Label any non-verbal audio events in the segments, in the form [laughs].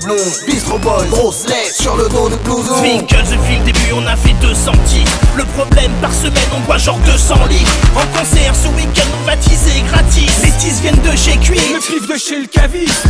De. Bistro Boys, grosse lettre sur le dos du blouson. Twinkles depuis le début on a fait 200 titres Le problème par semaine on boit genre 200 litres En concert ce week-end on va teaser gratis Les teas viennent de chez Cuit Le pif de chez le caviste.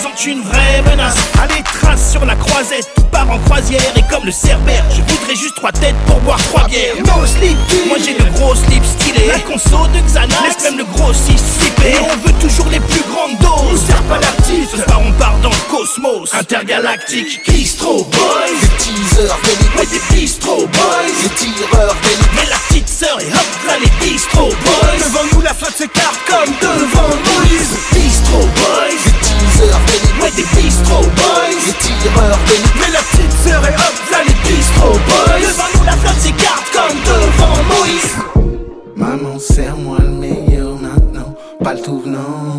Représente une vraie menace. Allez trace sur la croisette, tout part en croisière. Et comme le cerbère, je voudrais juste trois têtes pour boire trois bières. No slip, moi j'ai le gros slip stylé. La conso de Xanax, laisse même le gros 6 slipper Et on veut toujours les plus grandes doses, on sert pas l'artiste Ce soir on part dans le cosmos, intergalactique. Bistro Boys. Des teasers d'élite, Ouais des Bistro Boys. Des tireurs d'élite. Mais la petite sœur et hop là les Bistro Boys. Devant nous la flotte s'écarte comme devant Moïse. Bistro Boys. Des teasers Ouais des Bistro Boys des tireurs d'élite. Mais la petite sœur est hop là les Bistro Boys Devant nous la flotte s'écarte comme devant Moïse Maman, serre-moi le meilleur maintenant, pas le tout venant.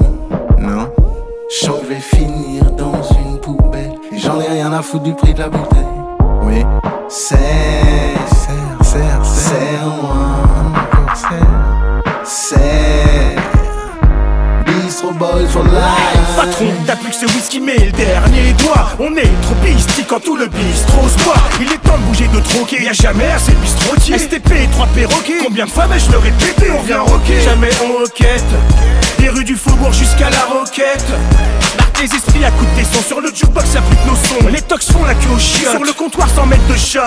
Non, je sens que je vais finir dans une poubelle. Et j'en ai rien à foutre du prix de la bouteille. Oui, serre, serre, serre, serre-moi, encore serre, serre. Bistro Boys for life. Patron, t'as plus que ce whisky mais le dernier doigt. On est trop pistis quand tout le bistrot se boit. Il est temps de bouger de troquer, y'a jamais assez bistrotier STP, 3 perroquets, combien de fois mais je le répété On vient rocker, jamais on roquette. Des rues du faubourg jusqu'à la roquette les esprits à coups de tesson Sur le jukebox y'a plus que nos sons. Les tox font la queue au chien Sur le comptoir sans mettre de shot.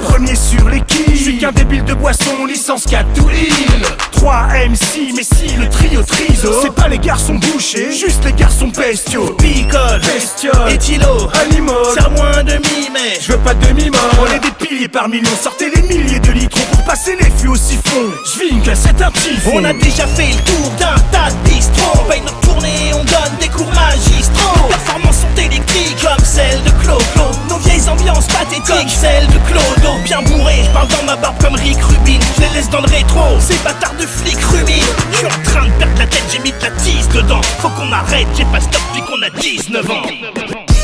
Premier sur les quilles. Je suis qu'un débile de boisson, licence 4 tout l'île 3 MC, mais si le trio triso. C'est pas les garçons bouchés, juste les garçons bestiaux. Picole Bestiole. Et Tilo Animal Serre-moi un demi-mais Je veux pas de demi-mort On est des piliers par millions Sortez les milliers de litres pour passer les fûts au siphon. J'vingle, c'est un typhon On a déjà fait le tour d'un tas de bistrots. On paye notre tournée, on donne des cours magistraux. Nos performances sont électriques comme celles de Clo-Clo. Nos vieilles ambiances pathétiques comme celles de Clodo Bien bourré, je parle dans ma barbe comme Rick Rubin. Je les laisse dans le rétro, ces bâtards de flics ruminent Je suis en train de perdre la tête, j'ai mis de la tisse dedans. Faut qu'on arrête, j'ai pas stop depuis qu'on a 19 ans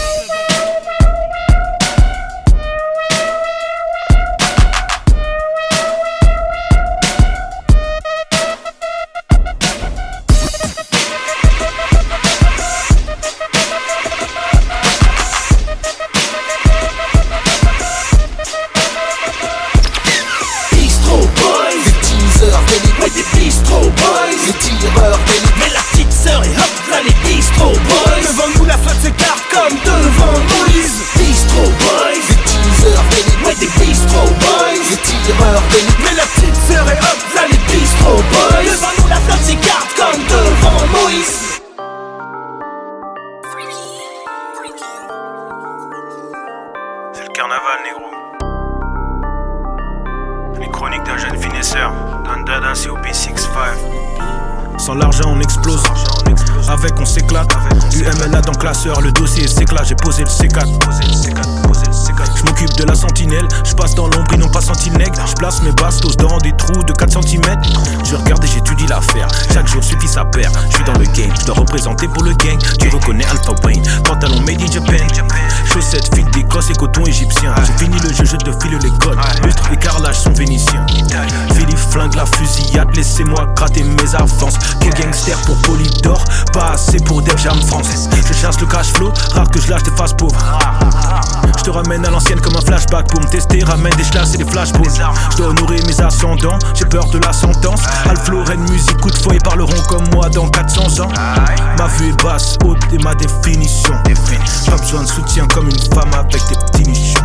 Le dossier s'éclate. J'ai posé le C4. Je m'occupe de la sentinelle. Je passe dans l'ombre, n'ont pas senti le nègre. Je place mes bastos dans des trous de 4 cm. Je regarde et j'étudie l'affaire. Chaque jour suffit sa paire. Je suis dans le game, je dois représenter pour le gang. Tu reconnais Alpha Wayne. Pantalon made in Japan. Chaussettes, fil d'écosse et coton égyptien. J'ai fini le jeu, je te file les codes. Lustre et carrelage sont vénitiens. Philippe flingue la fusillade. laissez-moi gratter mes avances. Quel gangster pour Polydor, pas assez pour Def Jam France. Je chasse le cash flow, rare que je lâche des faces pauvres. Je te ramène à l'ancienne comme un flashback pour me tester, ramène des chlasses et des flashballs. Je dois honorer mes ascendants, j'ai peur de la sentence. Alfloren, musique, coup de fouet, parleront comme moi dans 400 ans. Ma vue est basse, haute et ma définition. Pas besoin de soutien comme une femme avec des petits nichons.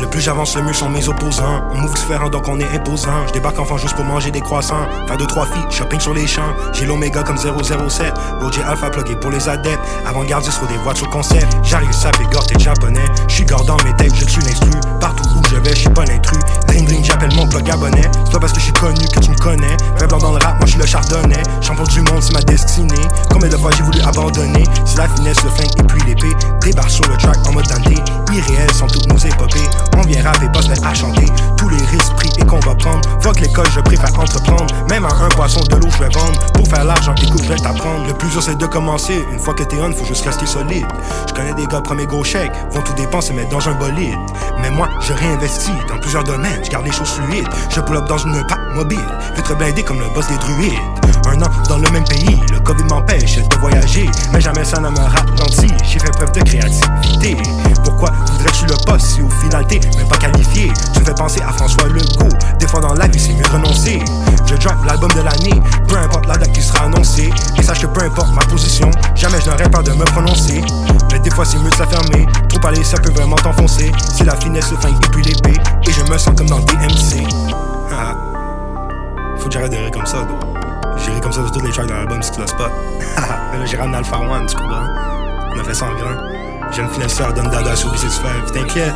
Le plus j'avance, le mieux sont mes opposants. On move différent, donc on est imposant. Je débarque enfin juste pour manger des croissants. Faire deux, trois filles, shopping sur les champs. J'ai l'oméga comme 007. Roger Alpha plugué pour les adeptes. Avant-gardiste sur des voitures concept. J'arrive, ça gorte et japonais. J'suis gordon mes tapes, je suis l'instru. Partout où je vais, j'suis pas l'intrus. Dring dring, j'appelle mon plug abonné. C'est pas parce que j'suis connu que tu me connais. Faible dans le rap, moi j'suis le chardonnay. Champion du monde, c'est ma destinée. Combien de fois j'ai voulu abandonner? C'est la finesse, le flingue et puis l'épée. Débarque sur le track en mode Dante. Irréels sont toutes nos On vient rapper, pas à chanter. Tous les risques pris et qu'on va prendre. Fuck l'école, je préfère entreprendre. Même à un poisson de l'eau, je vais vendre. Pour faire l'argent, écoute, je vais t'apprendre. Le plus dur, c'est de commencer. Une fois que t'es on, faut juste rester solide. Je connais des gars, premier gros chèque, vont tout dépenser, mettre dans un bolide. Mais moi, je réinvestis dans plusieurs domaines. Je garde les choses fluides. Je pull up dans une pack mobile. Vitre blindé comme le boss des druides. Un an dans le même pays, le Covid m'empêche de voyager. Mais jamais ça ne me ralentit. J'ai fait preuve de créativité. Pourquoi voudrais-tu le poste si au final t'es même pas qualifié? Me fais penser à François Legault. Des fois dans la vie, c'est mieux renoncer. Je drop l'album de l'année, peu importe la date qui sera annoncée. Et sache que peu importe ma position, jamais je n'aurais peur de me prononcer. Mais des fois, c'est mieux de s'affirmer. Trop parler, ça peut vraiment t'enfoncer. C'est la finesse, le flingue et puis l'épée. Et je me sens comme dans DMC. Ah. Faut que j'arrête de comme ça. J'irai comme ça sur tous les tracks dans l'album si tu l'as spot. [laughs] Mais là, j'ai ramené Alpha One, tu comprends? On a fait ça en. Jeune finesseur donne dada sur B65, t'inquiète.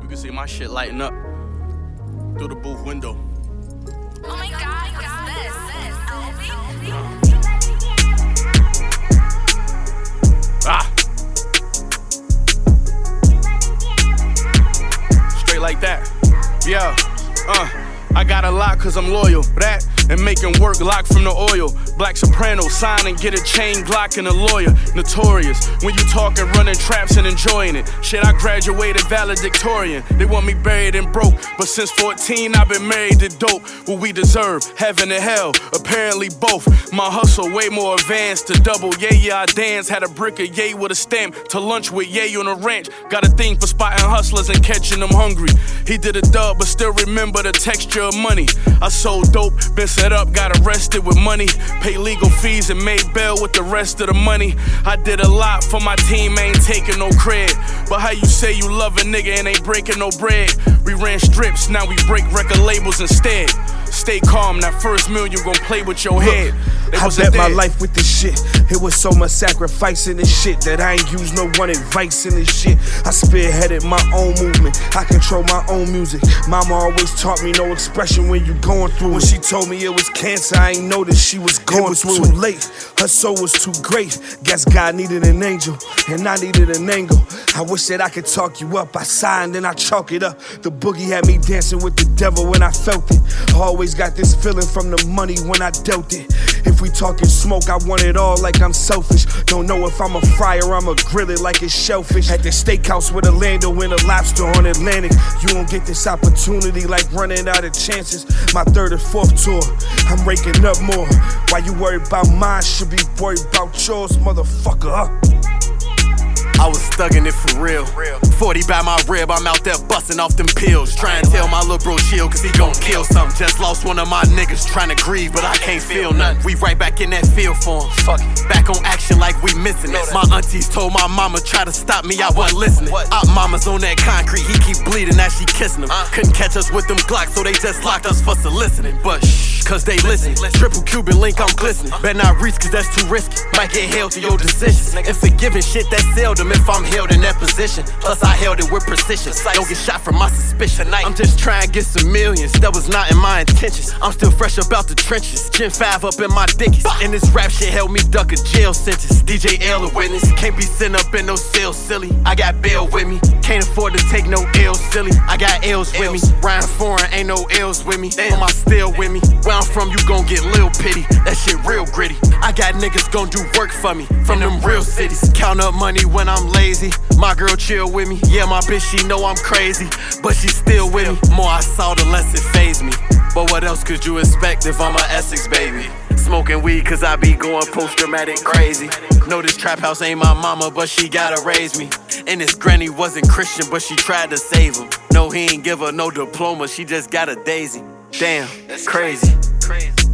You can see my shit lighting up through the booth window. Like that. Yeah. Uh. I got a lot cause I'm loyal. That and making work lock from the oil. Black soprano, sign and get a chain Glock and a lawyer. Notorious. When you talking, running traps and enjoying it. Shit, I graduated valedictorian. They want me buried and broke. But since 14, I've been married to dope. What we deserve, heaven and hell. Apparently both. My hustle way more advanced to double. Yeah, yeah, I dance. Had a brick of yay with a stamp. To lunch with yay on a ranch. Got a thing for spotting hustlers and catching them hungry. He did a dub, but still remember the texture of money. I sold dope, been set up, got arrested with money. Pay legal fees and made bail with the rest of the money. I did a lot for my team, ain't taking no credit. But how you say you love a nigga and ain't breaking no bread? We ran strips, now we break record labels instead. Stay calm, that first million gon' play with your head. They I bet my life with this shit. It was so much sacrifice in this shit that I ain't used no one advice in this shit. I spearheaded my own movement. I control my own music. Mama always taught me no expression when you going through. When she told me it was cancer, I ain't noticed she was going it was through. Too late. Her soul was too great. Guess God needed an angel, and I needed an angle. I wish that I could talk you up. I signed and I chalk it up. The boogie had me dancing with the devil when I felt it. Always got this feeling from the money when I dealt it. If we talking smoke, I want it all like I'm selfish. Don't know if I'm a fryer, I'ma grill it like it's shellfish. At the steakhouse with a lando and a lobster on Atlantic. You don't get this opportunity like running out of chances. My third or fourth tour, I'm raking up more. Why you worried about mine? Should be worried about yours, motherfucker. I was thugging it for real. 40 by my rib, I'm out there busting off them pills. Trying to tell my little bro chill, cause he gon' kill something. Just lost one of my niggas trying to grieve, but I can't feel nothing. We right back in that field for him. Fuck it. Back on action like we missing it. My aunties told my mama try to stop me, I wasn't listening. Op mama's on that concrete, he keep bleeding as she kissing him. Couldn't catch us with them Glocks, so they just locked us for soliciting. But shh, cause they listen. Triple Cuban link, I'm glistening. Better not reach, cause that's too risky. Might get held to your decisions. And forgiving shit that's seldom if I'm held in that position. Plus, I held it with precision. Don't get shot for my suspicion. I'm just trying to get some millions. That was not in my intentions. I'm still fresh about the trenches. Gen 5 up in my dickies. And this rap shit held me duck a jail sentence. DJ L a witness. Can't be sent up in no cell, silly. I got bail with me. Can't afford to take no L's, silly. I got L's with me. Ryan foreign, ain't no L's with me. Damn, I still with me. Where I'm from, you gon' get lil pity. That shit real gritty. I got niggas gon' do work for me from them real cities. Count up money when I'm lazy. My girl chill with me. Yeah, my bitch, she know I'm crazy, but she still with me. More I saw, the less it phased me. But what else could you expect if I'm a Essex baby? Smoking weed cause I be going post dramatic crazy. Know this trap house ain't my mama, but she gotta raise me. And this granny wasn't Christian, but she tried to save him. No, he ain't give her no diploma, she just got a daisy. Damn, that's crazy. crazy.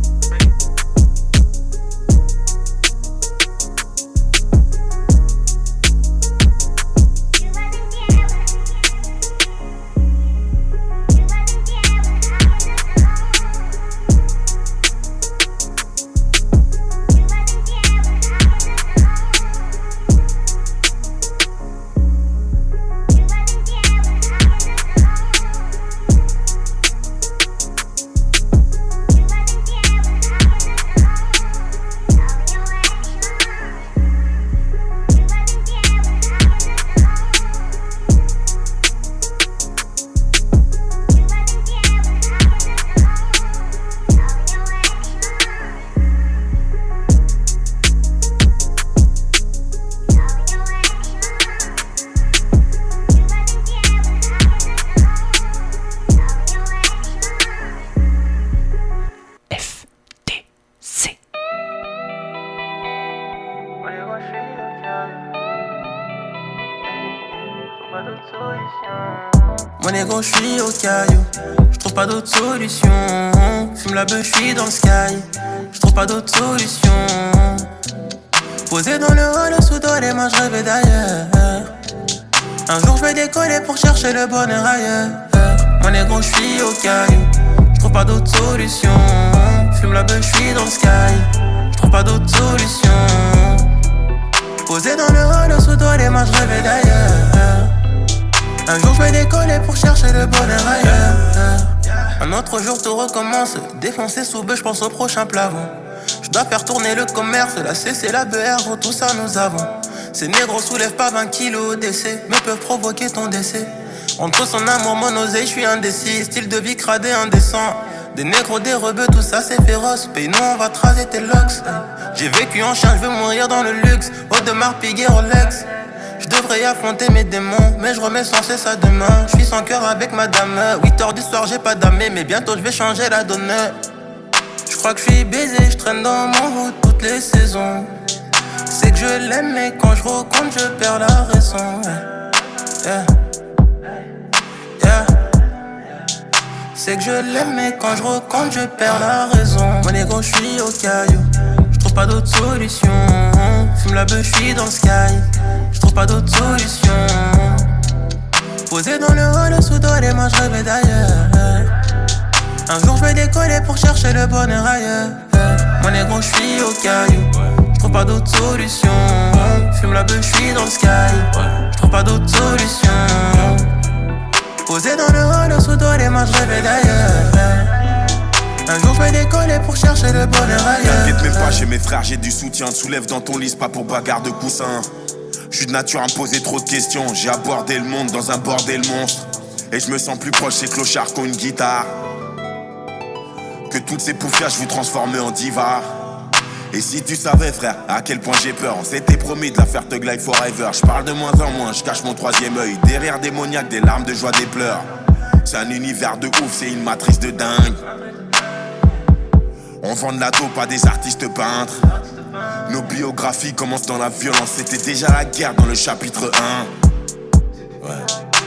Fume la beuh, je dans le sky. Je trouve pas d'autre solution. Posé dans le hall, sous dos les mains, je rêvais d'ailleurs. Un jour, je vais décoller pour chercher le bonheur ailleurs. Mon négro, je suis au caillou. Je trouve pas d'autre solution. Fume la beuh, je dans le sky. Je trouve pas d'autre solution. Posé dans le hall, sous dos les mains, je rêvais d'ailleurs. Un jour, je vais décoller pour chercher le bonheur ailleurs. Un autre jour tout recommence. Défoncé sous bœuf, je pense au prochain plafond. Je dois faire tourner le commerce, la CC, la BR, tout ça nous avons. Ces négros soulèvent pas 20 kilos au décès, mais peuvent provoquer ton décès. Entre son amour, mon oseille, je suis indécis. Style de vie cradé, indécent. Des négros, des rebeux, tout ça c'est féroce. Paye-nous, on va tracer tes locks. J'ai vécu en chien, je veux mourir dans le luxe. Audemars, Piguet, Rolex. Je devrais affronter mes démons, mais je remets sans cesse à demain. Je suis sans cœur avec madame. 8 heures du soir, j'ai pas d'amé, mais bientôt je vais changer la donne. Je crois que je suis baisé, je traîne dans mon route toutes les saisons. C'est que je l'aime, mais quand je recompte, je perds la raison. C'est que je l'aime, mais quand je recompte, je perds la raison. Mon ego, je suis au caillou. Je trouve pas d'autre solution. Fume la beuh, je dans le sky pas d'autre solution. Posé dans le hall, sous dos les mains, je d'ailleurs. Un jour je vais décoller pour chercher le bonheur ailleurs. Mon négro, je suis au caillou. Je pas d'autre solution. Fume la beuh, je dans le sky. Je pas d'autre solution. Posé dans le hall, sous dos les mains, je d'ailleurs. Un jour je vais décoller pour chercher le bonheur ailleurs. T'inquiète même pas, j'ai mes frères, j'ai du soutien. Soulève dans ton lit, pas pour bagarre de coussin. Je suis de nature à me poser trop de questions. J'ai abordé le monde dans un bordel monstre. Et je me sens plus proche ces clochards qu'ont une guitare. Que toutes ces poufias, vous transformer en diva. Et si tu savais, frère, à quel point j'ai peur, on s'était promis de la faire Thug Life Forever. Je parle de moins en moins, je cache mon troisième œil. Derrière démoniaque, des larmes de joie, des pleurs. C'est un univers de ouf, c'est une matrice de dingue. On vend de la dope à des artistes peintres. Nos biographies commencent dans la violence. C'était déjà la guerre dans le chapitre 1. Ouais,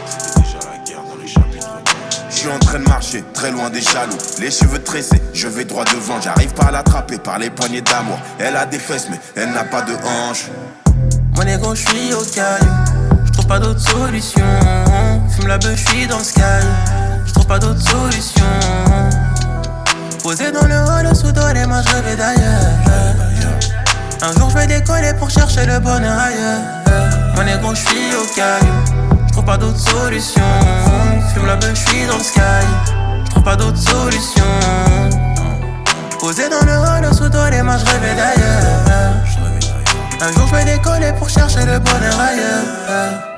c'était déjà la guerre dans le chapitre 1. Je suis en train de marcher, très loin des jaloux. Les cheveux tressés, je vais droit devant. J'arrive pas à l'attraper par les poignées d'amour. Elle a des fesses, mais elle n'a pas de hanches. Mon ego, je suis au caillou. Je trouve pas d'autre solution. Fume la beuh, je dans le sky. Je trouve pas d'autre solution. Posé dans le hall sous toi, les mains, je rêvais d'ailleurs. Un jour, je vais décoller pour chercher le bonheur ailleurs. Mon égo, je suis au caillou. Je trouve pas d'autre solution. Fume la beuh, je suis dans le sky. Je trouve pas d'autre solution. Posé dans le hall sous toi, les mains, je rêvais d'ailleurs. Un jour, je vais décoller pour chercher le bonheur ailleurs.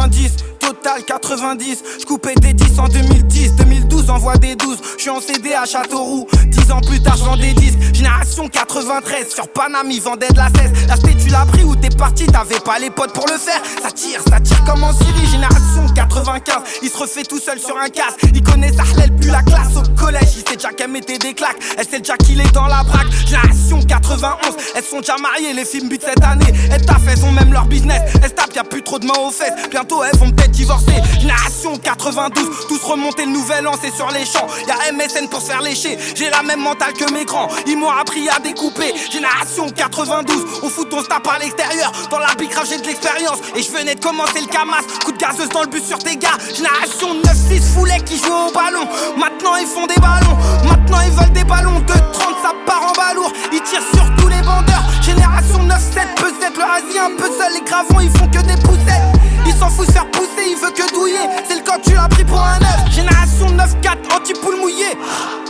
90, total 90. Je coupais des 10 en 2010, 2012 envoie des 12. Je suis en CD à Châteauroux, 10 ans plus tard je vends des disques. Génération 93, sur Paname ils vendaient de la cesse. L'acheter tu l'as pris ou t'es parti, t'avais pas les potes pour le faire. Ça tire, ça tire comme en Syrie. Génération 95, il se refait tout seul sur un casque. Il connaît Sahlel plus la classe au collège. Il sait déjà qu'elle mettait des claques. Elle sait déjà qu'il est dans la braque. Génération 91, elles sont déjà mariées. Les films butent cette année. Elles taffent, elles ont même leur business. Elles tapent, y'a plus trop de mains aux fesses. Bientôt elles vont peut-être divorcer. Génération 92, tous remonter le nouvel an, c'est sur les champs. Y'a MSN pour se faire lécher. J'ai la même mentale que mes grands. Ils m'ont appris à découper. Génération 92, on fout ton stap à l'extérieur. Dans la bicrave, j'ai de l'expérience. Et je venais de commencer le camas. Coup de gazeuse dans le bus sur tes gars. Génération 9-6 foulet qui joue au ballon. Maintenant ils font des ballons. Maintenant ils veulent des ballons. De 30, ça part en balourd. Ils tirent sur tous les vendeurs. Génération 9-7, peut-être le Asie un seul. Les gravons, ils font que des poussettes. Il s'en fout de faire pousser, il veut que douiller. C'est le code, tu l'as pris pour un œuf. Génération 9-4, anti-poule mouillé.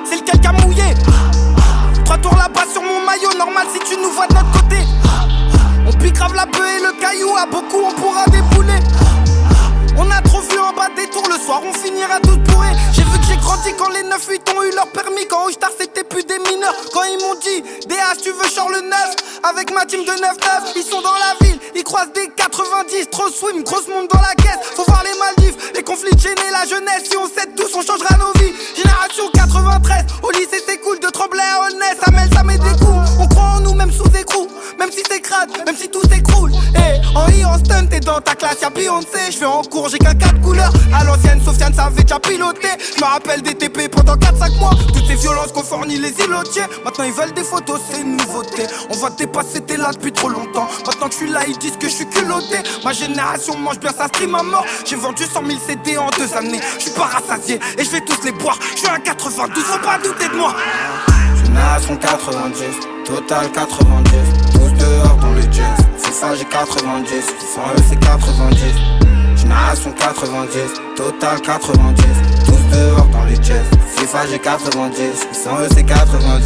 C'est le quelqu'un mouillé. Trois tours là-bas sur mon maillot, normal si tu nous vois de notre côté. On pique grave la bœuf et le caillou, à beaucoup on pourra débouler. On a trop vu en bas des tours, le soir on finira tous bourrés. J'ai vu que j'ai grandi quand les 9-8 ont eu leur permis. Quand Oustar c'était plus des mineurs. Quand ils m'ont dit, DH tu veux genre le 9 Avec ma team de 9-9, ils sont dans la ville, ils croisent des 90. Trop swim, grosse monde dans la caisse. Faut voir les Maldives, les conflits gênés, la jeunesse. Si on s'aide tous, on changera nos vies. Génération 93, au lycée c'est cool de trembler à Holness. Ça mêle, ça met des coups. Même sous écrou. Même si c'est crade, même si tout s'écroule. Et en I, en stun, t'es dans ta classe, y'a Beyoncé. J'fais en cours, j'ai qu'un 4 couleurs. À l'ancienne, Sofiane savait déjà piloter. J'me rappelle des TP pendant 4-5 mois. Toutes ces violences qu'on fournit les îlotiers. Maintenant ils veulent des photos, c'est une nouveauté. On va dépasser, t'es là depuis trop longtemps. Maintenant que je suis là, ils disent que je suis culotté. Ma génération mange bien sa stream à mort. J'ai vendu 100 000 CD en deux années. Je suis pas rassasié et je vais tous les boire. Je suis à 92, faut pas douter de moi. Génération 90, total 90 Tous dehors dans le jazz C'est ça j'ai 90, sans eux c'est 90 Génération 90, total 90 Tous dehors dans le jazz C'est ça j'ai 90, sans eux c'est 90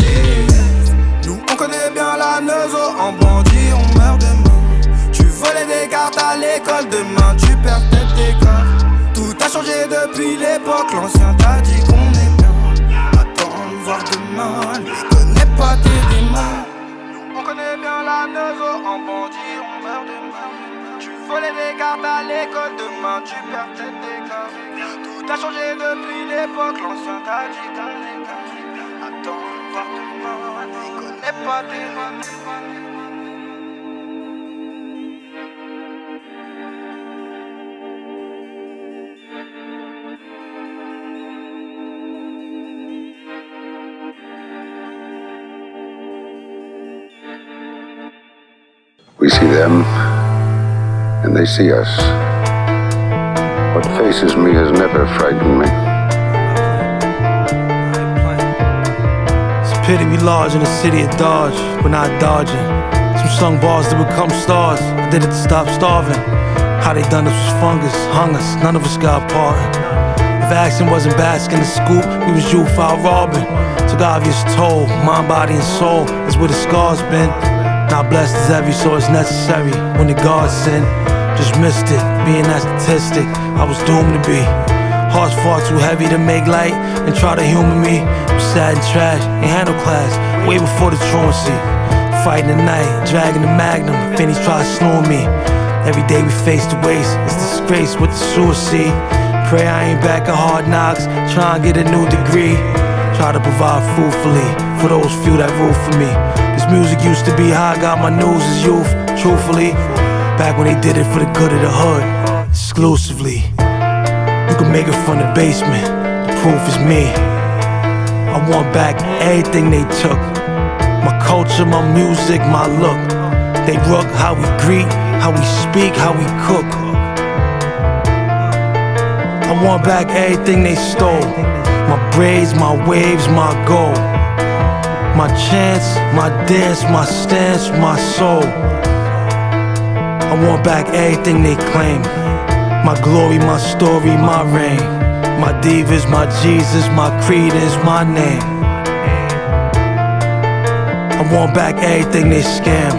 Nous on connaît bien la neuzo En bandit. On meurt demain. Tu volais des cartes à l'école Demain. Tu perds peut-être tes cartes Tout a changé depuis l'époque. L'ancien t'a dit qu'on est bien. Attends voir demain Tu volais des cartes à l'école Demain tu perds tes cartes Tout a changé depuis l'époque L'ancien t'a dit bien Attends voir demain Lui connaît pas tes démons We see them, they see us. What faces me has never frightened me. It's a pity we large in the city of Dodge. We're not dodging. Some sung bars that become stars. I did it to stop starving. How they done this was fungus, hung us. None of us got parted. If action wasn't basking the scoop, we was juvenile robbing. Took obvious toll, mind, body, and soul is where the scars been. Not blessed as every source necessary when the God sent. Just missed it, being that statistic, I was doomed to be. Hearts far too heavy to make light and try to humor me. I'm sad and trash, ain't handle class, way before the truancy. Fighting the night, dragging the magnum, Finney's try to slow me. Every day we face the waste, it's disgrace with the suicide. Pray I ain't back at hard knocks, try and get a new degree. Try to provide fruitfully for those few that root for me. This music used to be how I got my news as youth, truthfully. Back when they did it for the good of the hood, exclusively. You can make it from the basement, the proof is me. I want back everything they took. My culture, my music, my look. They rook how we greet, how we speak, how we cook. I want back everything they stole. My braids, my waves, my gold. My chance, my dance, my stance, my soul. I want back everything they claim. My glory, my story, my reign. My divas, my Jesus, my creed is my name. I want back everything they scam.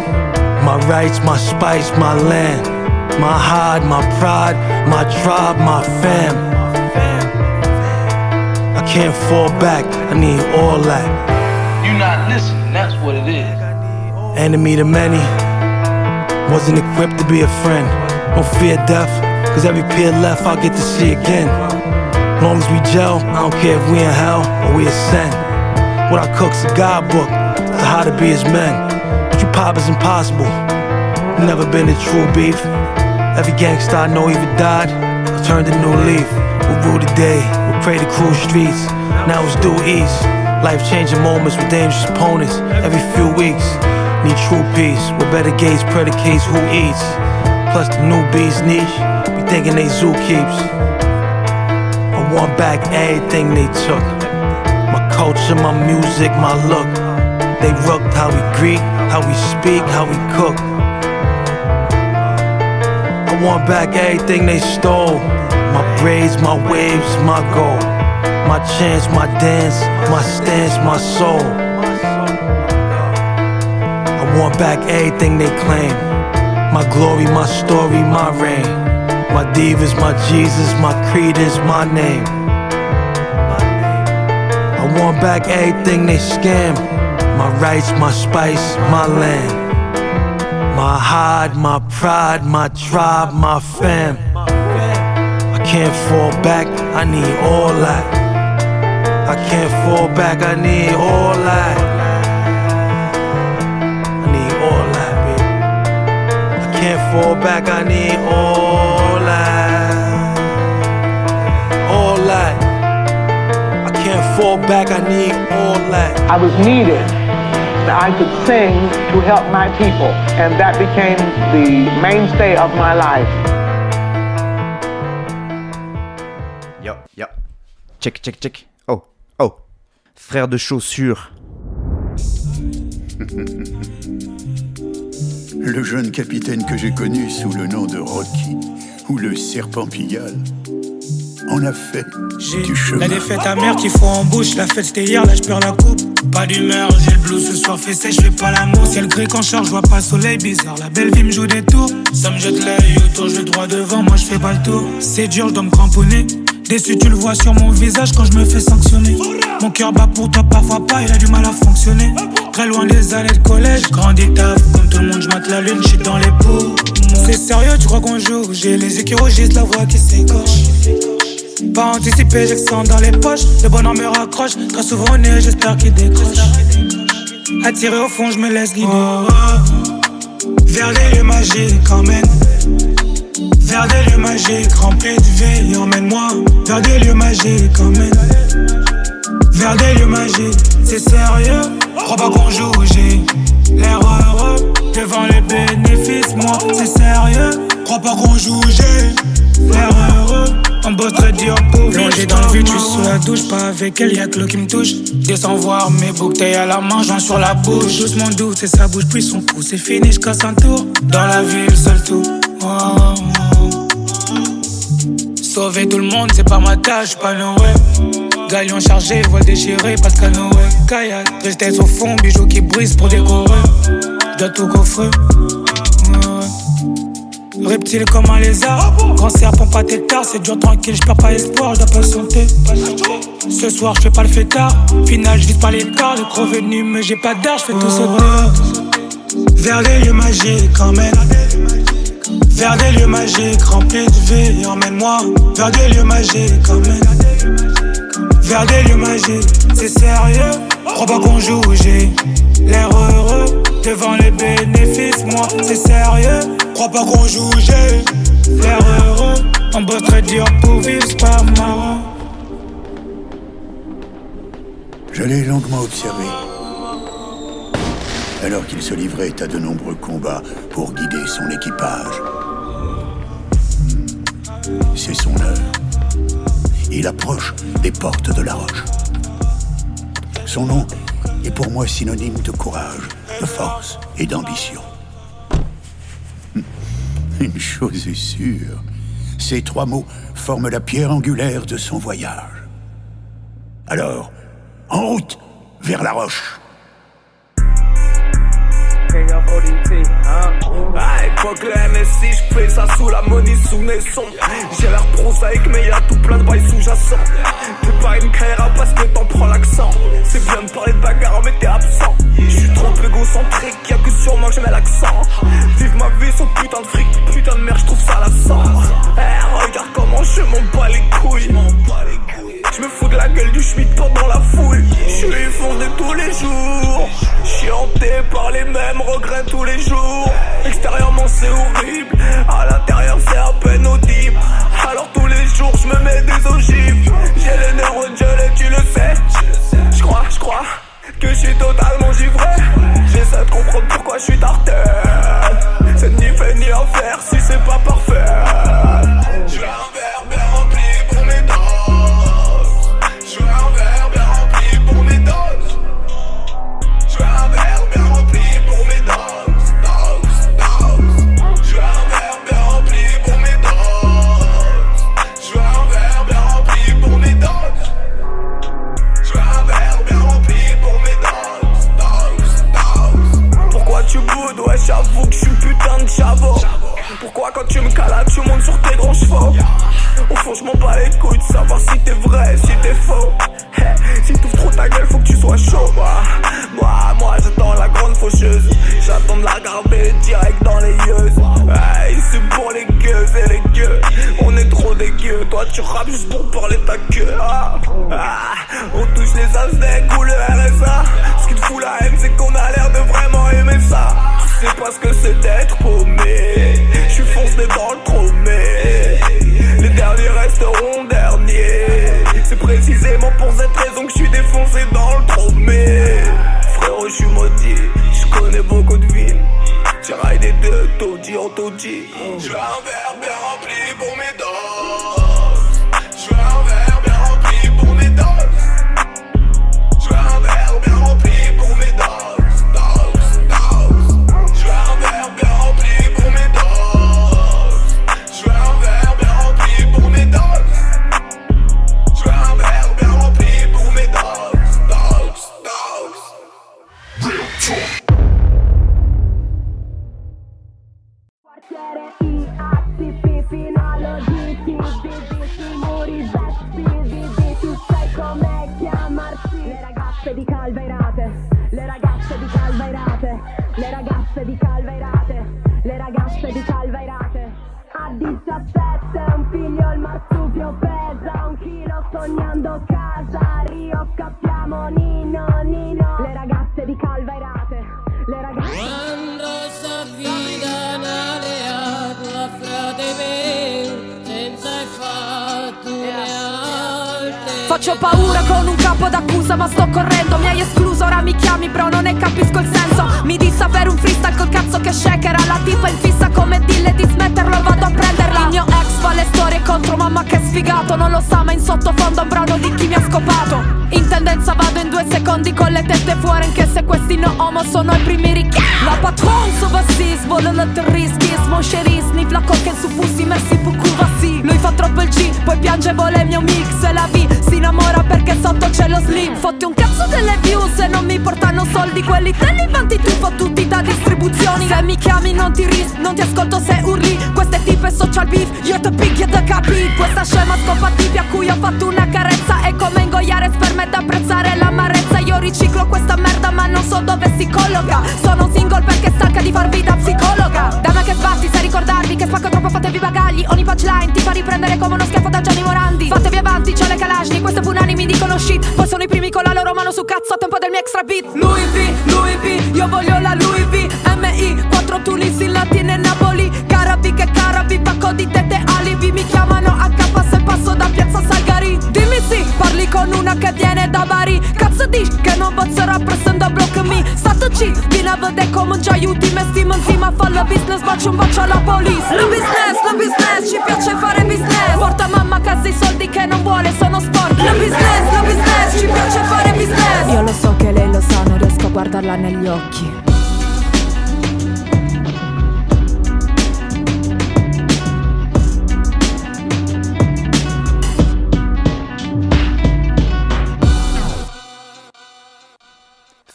My rights, my spice, my land. My hide, my pride, my tribe, my fam. I can't fall back, I need all that. You not listening, that's what it is. Enemy to many, wasn't equipped to be a friend. Don't fear death, cause every peer left I'll get to see again. Long as we gel, I don't care if we in hell or we ascend. What I cook's a guidebook to how to be as men. What you pop is impossible. Never been a true beef. Every gangster I know either died or turned a new leaf. We rule the day, we pray the cruel streets. Now it's due east. Life changing moments with dangerous opponents every few weeks. Need true peace with better gates predicates who eats. Plus the new bees niche, be thinking they zoo keeps. I want back everything they took. My culture, my music, my look. They rooked how we greet, how we speak, how we cook. I want back everything they stole. My braids, my waves, my goal. My chance, my dance, my stance, my soul. Want back everything they claim. My glory, my story, my reign. My divas, my Jesus, my creed is my name. I want back everything they scam. My rights, my spice, my land. My hide, my pride, my tribe, my fam. I can't fall back, I need all that. I can't fall back, I need all that. Fall back, I need all that. All that. I can't fall back, I need all that. I was needed that I could sing to help my people, and that became the mainstay of my life. Yo, yo. Check, check, check. Oh, oh. Frère de chaussures. [laughs] Le jeune capitaine que j'ai connu sous le nom de Rocky, ou le serpent Pigalle, on a fait du chemin. La défaite amère qu'il faut en bouche, la fête c'était hier, là je perds la coupe. Pas d'humeur, j'ai le blues ce soir fait sèche, je fais pas l'amour. C'est le gris qu'en charge, je vois pas le soleil bizarre. La belle vie me joue des tours, ça me jette l'œil autour, je droit devant, moi je fais pas le tour. C'est dur, je dois me cramponner. Déçu, tu le vois sur mon visage quand je me fais sanctionner. Mon cœur bat pour toi, parfois pas, il a du mal à fonctionner. Très loin des années de collège, grandi taf, comme tout le monde, je la lune, j'suis dans les pots. C'est sérieux, tu crois qu'on joue? J'ai les yeux qui rougissent, la voix qui s'écorche. Pas anticipé, sang dans les poches. Le bonheur me raccroche, très souvent au nez, j'espère qu'il décroche. Attiré au fond, je me laisse guider. Oh, oh. Vers des lieux magiques, emmène. Vers des lieux magiques, remplis de vie, emmène-moi. Vers des lieux magiques, emmène. Vers des lieux magiques, c'est sérieux. Crois pas qu'on joue, j'ai l'air heureux. Devant les bénéfices, moi, c'est sérieux. Crois pas qu'on joue, j'ai l'air heureux. On bosse très dur pour Plongé dans le suis sous la douche, pas avec elle, y'a que l'eau qui me touche. Descends voir mes bouteilles à la main, joint sur la bouche. Doucement douce, et ça bouge plus son pouce. C'est fini, je casse un tour. Dans la ville, seul tout. Oh, oh. Sauver tout le monde, c'est pas ma tâche, pas Noé. Galion chargé, voile déchirée, Pascal Noé. Kayak, tristesse au fond, bijoux qui brisent pour décorer. J'dois tout coffrer. Reptile comme un lézard, grand serpent pas tard, c'est dur tranquille, j'perds pas espoir, j'dois patienter. Ce soir j'fais pas le fêtard, final j'vise pas l'écart, le gros venu mais j'ai pas d'art, j'fais tout sauter. Vers les lieux magiques emmène, Vers des lieux magiques remplis de vie, emmène-moi vers des lieux magiques, emmène. Vers des lieux magiques, c'est sérieux, crois pas qu'on joue, j'ai l'air heureux devant les bénéfices, moi c'est sérieux, crois pas qu'on joue, j'ai l'air heureux, on bosse très dur pour vivre, c'est pas marrant. Je l'ai longuement observé alors qu'il se livrait à de nombreux combats pour guider son équipage. C'est son heure. Il approche des portes de la roche. Son nom est pour moi synonyme de courage, de force et d'ambition. Une chose est sûre, ces trois mots forment la pierre angulaire de son voyage. Alors, en route vers la roche. Hey, fuck le j'fais ça sous la monnaie sous naisson. J'ai l'air prosaïque, mais y'a tout plein de bails sous-jacents. T'es pas une carrière parce que t'en prends l'accent. C'est bien de parler de bagarre, mais t'es absent. J'suis trop égocentrique, y'a que sur moi que je l'accent. Vive ma vie sans putain de fric, putain de merde, j'trouve ça la sang. Hey, regarde comment je m'en bats les couilles. Je me fous de la gueule du schmitt pendant la foule. Je suis fondé tous les jours. Chianté par les mêmes regrets tous les jours. Extérieurement c'est horrible, à l'intérieur c'est à peine audible. Alors tous les jours je me mets des ogives. J'ai les neurones gelés, tu le sais. Je crois, je crois que je suis totalement givré. J'essaie de comprendre pourquoi je suis. C'est ni fait ni à faire si c'est pas parfait. Faccio paura con un capo d'accusa ma sto correndo. Mi hai escluso, ora mi chiami bro, non ne capisco il senso. Mi dissa per un freestyle col cazzo che shakera La tipa in fissa come dille di smetterlo vado a prenderla. Il mio ex fa le storie contro mamma che sfigato. Non lo sa ma in sottofondo un brano di chi mi ha scopato. In tendenza vado in due secondi con le tette fuori Anche se questi no homo sono i primi ricchi. La patron volo le rischi Smo chérie, sniff la coca su pussi Merci beaucoup, vassi Lui fa troppo il G, poi piange vole il mio mix E la V si innamora perché sotto c'è lo slim. Fotti un cazzo delle views se non mi portano soldi. Quelli te li vanti tu fottuti da distribuzioni. Se mi chiami non ti ris, non ti ascolto se urli. Queste tipe social beef, io te picchio da capi. Questa scema scopa tipi a cui ho fatto una carezza. È come ingoiare sperma ed apprezzare l'amarezza. Io riciclo questa merda ma non so dove si colloca. Sono un single perché stanca di farvi da psicologa. Da me che sbatti ricordarvi che spacco line Ti fa riprendere come uno schiaffo da Gianni Morandi. Fatevi avanti, c'ho le calagni Queste punani mi dicono shit. Poi sono i primi con la loro mano su cazzo A tempo del mio extra beat. Louis V, Louis V Io voglio la Louis V. MI, quattro Tunisi, Latine e Napoli. Carabi che carabi, pacco di tette alibi. Mi chiamano a capa se passo da piazza Salgari. Dimmi sì, parli con una che viene da Bari. Cazzo dici che non posso rappresentare to cheat Vina vëdhe komën qa ju ti me stimën Si ma falë biznes, ma që mba qa la polis Lë biznes, lë biznes, fare business. Porta mamma a casa i soldi che non vuole, sono sporchi. Lë business, lë business ci piace fare business. Io lo so che lei lo sa, non riesco a guardarla negli occhi.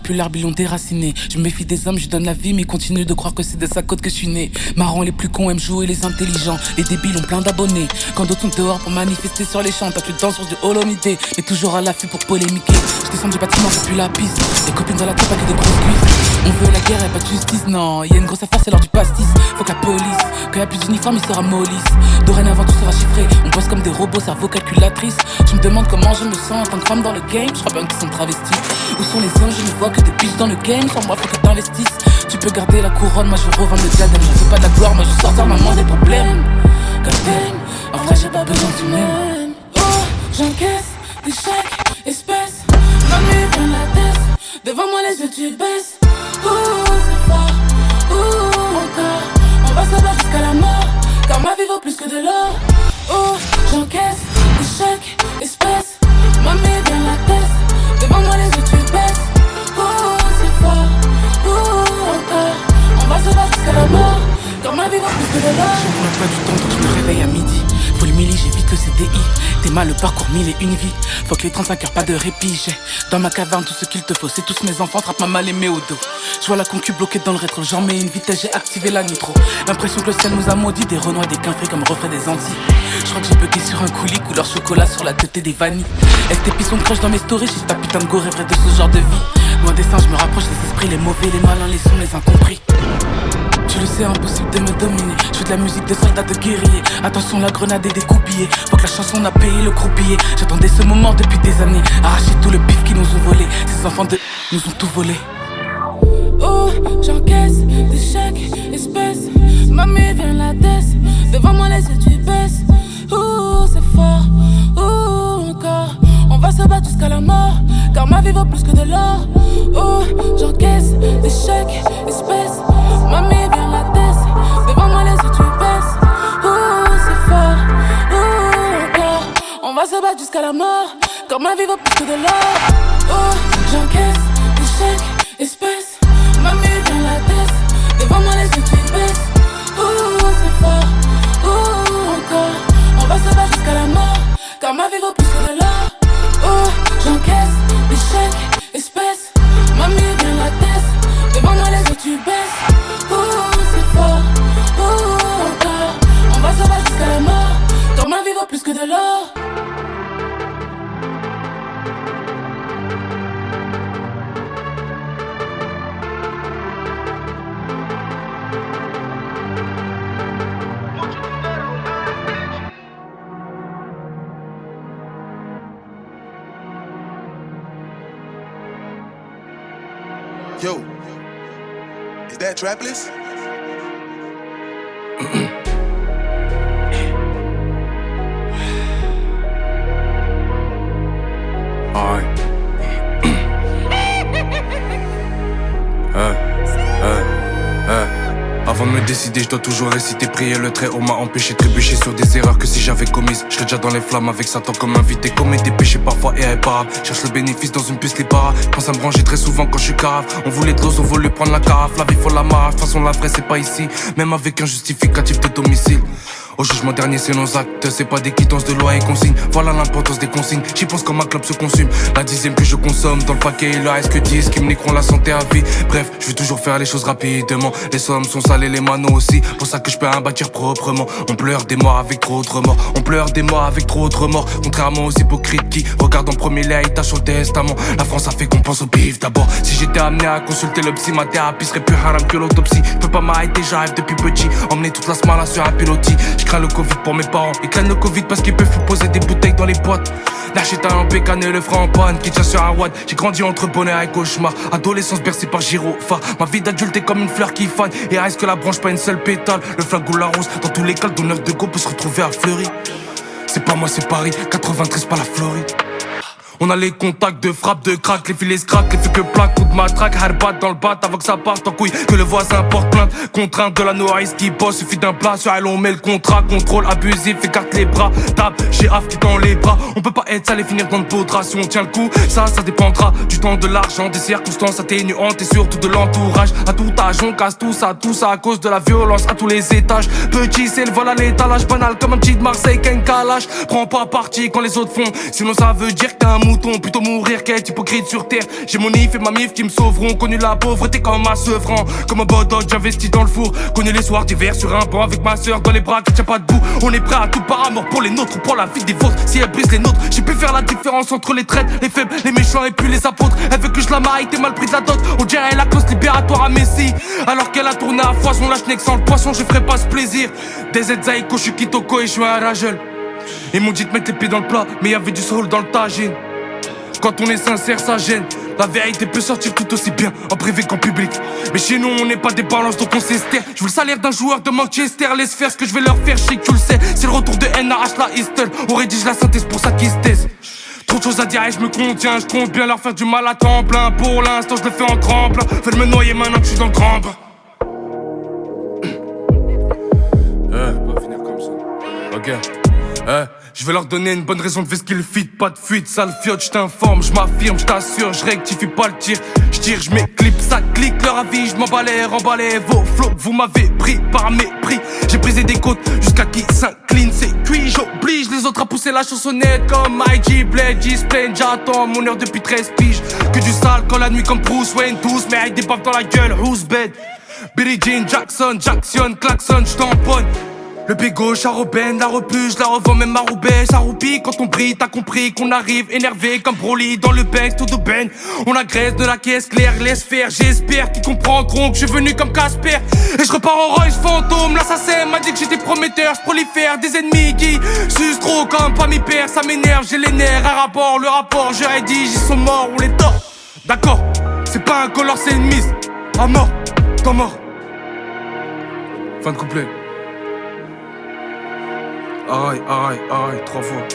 La puis l'arbre ils l'ont déraciné. Je me méfie des hommes, je donne la vie, mais ils continuent de croire que c'est de sa côte que je suis né. Marrant, les plus cons aiment jouer les intelligents. Les débiles ont plein d'abonnés. Quand d'autres sont dehors pour manifester sur les champs, t'as tu danses sur du holomité, mais toujours à l'affût pour polémiquer. Je descends du bâtiment, c'est plus la piste. Les copines dans la tête, pas que des grosses cuisses. On veut la guerre et pas de justice, non. Y a une grosse affaire, c'est l'heure du pastis. Faut que la police, quand y a plus d'uniforme, il sera mollisse. Dorénavant, tout sera chiffré. On bosse comme des robots, cerveau calculatrice. Tu me demandes comment je me sens en tant que femme dans le game. Je crois bien qu'ils sont travestis. Où sont les anges Je ne vois que des biches dans le game. Sur moi, faut que t'investisses. Tu peux garder la couronne, moi je revends le diadème. J'en fais pas de la gloire, moi je sors maman des problèmes. God damn, en vrai, j'ai pas besoin du même. Oh, j'encaisse des chèques, espèces. Mamie, vient la tête. Devant moi, les yeux, tu baisses. Oh, c'est fort. Oh, encore. On va se jusqu'à la mort. Car ma vie vaut plus que de l'or. Oh, j'encaisse des chèques, espèces. Car ma vie pas du temps, donc je me réveille à midi. Faut le j'évite le CDI. T'es mal le parcours, mille et une vie. Faut que les 35 heures, pas de répit. J'ai dans ma caverne tout ce qu'il te faut. C'est tous mes enfants, trappe ma mal aimée au dos. Je vois la concu bloquée dans le rétro. J'en mets une vitesse, j'ai activé la nitro. L'impression que le ciel nous a maudit. Des renois, des quinfrés comme refrain des Antilles. Je crois que j'ai bugué sur un coulis, couleur chocolat sur la tête des vanilles. STP sont crush dans mes stories? J'ai ta putain de go rêverait de ce genre de vie. Loin des singes, je me rapproche des esprits, les mauvais, les malins, les sons, les incompris. Tu le sais, impossible de me dominer. Je fais de la musique de soldat, de guerrier. Attention, la grenade et des coupillés. Faut que la chanson a payé le croupier. J'attendais ce moment depuis des années. Arracher tout le bif qui nous ont volé. Ces enfants de nous ont tout volé. Oh, j'encaisse des chèques, espèces. Mamie, vient la tête. Devant moi, les yeux, tu baisses. Oh, c'est fort. Oh, encore. On va se battre jusqu'à la mort. Car ma vie vaut plus que de l'or. Oh, j'encaisse des chèques, jusqu'à la mort. Car ma vie vaut plus de l'or. Oh, j'encaisse des chèques, trait. On m'a empêché de trébucher sur des erreurs que si j'avais commises. Je déjà dans les flammes avec Satan comme invité. Commet des péchés parfois irréparables. Cherche le bénéfice dans une piste les paras. Pense à me ranger très souvent quand je suis cave. On voulait de l'eau, on voulait prendre la carafe. La vie faut la marche. De toute façon, la vraie, c'est pas ici. Même avec un justificatif de domicile. Au jugement dernier, c'est nos actes, c'est pas des quittances de loi et consignes. Voilà l'importance des consignes, j'y pense quand ma club se consume. La dixième que je consomme dans le paquet, il reste que 10 qui me niqueront la santé à vie? Bref, je veux toujours faire les choses rapidement. Les sommes sont salées, les manos aussi. Pour ça que je peux un bâtir proprement. On pleure des morts avec trop de remords. On pleure des morts avec trop de remords. Contrairement aux hypocrites qui regardent en premier les sur le testament. La France a fait qu'on pense au pif d'abord. Si j'étais amené à consulter le psy, ma thérapie serait plus haram que l'autopsie. Je peux pas m'arrêter, j'arrive depuis petit. Emmener toute la smala sur un pilotis crains le Covid pour mes parents. Ils craignent le Covid parce qu'ils peuvent poser des bouteilles dans les boîtes. L'architecte en pécane et le frein en panne qui tient sur un watt. J'ai grandi entre bonheur et cauchemar. Adolescence bercée par gyrophare. Ma vie d'adulte est comme une fleur qui fane. Et reste que la branche, pas une seule pétale? Le flag ou la rose, dans tous les cas, le donneur de go peut se retrouver à Fleury. C'est pas moi, c'est Paris. 93, pas la Floride. On a les contacts de frappe, de crack, les filets crack, les que plaque, coup de matraque, herbat dans le bat avant que ça parte en couille, que le voisin porte plainte, contrainte de la nourrice qui bosse, suffit d'un plat, sur elle on met le contrat, contrôle abusif, écarte les bras, tape, j'ai Af qui dans les bras, on peut pas être sale et finir dans le poudre, si on tient le coup, ça, ça dépendra du temps, de l'argent, des circonstances atténuantes et surtout de l'entourage, à tout âge, on casse tout ça, tout ça à cause de la violence à tous les étages, petit c'est le vol à l'étalage, banal comme un petit de Marseille qu'un calage, prends pas parti quand les autres font, sinon ça veut dire qu'un plutôt mourir qu'être hypocrite sur terre. J'ai mon if et ma mif qui me sauveront. Connu la pauvreté comme ma sevrant. Comme un bodog, j'investis dans le four. Connu les soirs d'hiver sur un banc avec ma soeur dans les bras qui tient pas debout. On est prêt à tout par amour pour les nôtres, pour la vie des vôtres. Si elle brise les nôtres, j'ai pu faire la différence entre les traites, les faibles, les méchants et puis les apôtres. Elle veut que je la maille, t'es mal pris de la dot. On dirait la cause libératoire à Messi. Alors qu'elle a tourné à foison, la schneck sans le poisson, je ferai pas ce plaisir. Des Zaïko, je suis Kitoko et je suis un ragel. Ils m'ont dit de mettre les pieds dans le plat, mais y avait du soul dans le tagine. Quand on est sincère, ça gêne. La vérité peut sortir tout aussi bien en privé qu'en public. Mais chez nous, on n'est pas des balances, donc on s'estère. Je veux le salaire d'un joueur de Manchester. Laisse faire ce que je vais leur faire, chier tu le sais. C'est le retour de NAH, la Easton. On rédige la synthèse pour ça qu'ils se. Trop de choses à dire et je me contiens. Je compte bien leur faire du mal à temps plein. Pour l'instant, je le fais en tremble. Fais me noyer maintenant que je suis dans le grand bain. [clears throat] Eh, pas finir comme ça. Ok. Eh. Je vais leur donner une bonne raison de ce qu'ils fit, pas de fuite, sale fiote, je t'informe, je m'affirme, je t'assure, je rectifie pas le tir, je tire, je m'éclipse, ça clique, leur avis, je m'emballais, remballais vos flots, vous m'avez pris par mépris, j'ai brisé des côtes jusqu'à qui s'incline, c'est cuit, j'oblige les autres à pousser la chansonnette comme IG, Blade, G-Splain, j'attends mon heure depuis 13 piges, que du sale quand la nuit comme Bruce Wayne, tous mais avec des baffes dans la gueule, who's bed? Billy Jean, Jackson, Jackson, Klaxon, j'tamponne le bégo, Charoben, la repuge, la revends même à Roubaix, ça roupille quand on brille, t'as compris qu'on arrive énervé comme Broly dans le bank, tout de ben. On agresse de la caisse claire, laisse faire, j'espère qu'ils comprendront que je suis venu comme Casper. Et je repars en Royce fantôme, l'assassin m'a dit que j'étais prometteur, je prolifère des ennemis qui sucent trop comme pas mes pères, ça m'énerve, j'ai les nerfs, un rapport, le rapport, je rédige, ils sont morts, on les tord. D'accord, c'est pas un color, c'est une mise. À mort, t'en mort. Fin de couplet. Aïe, aïe, aïe, trois fois.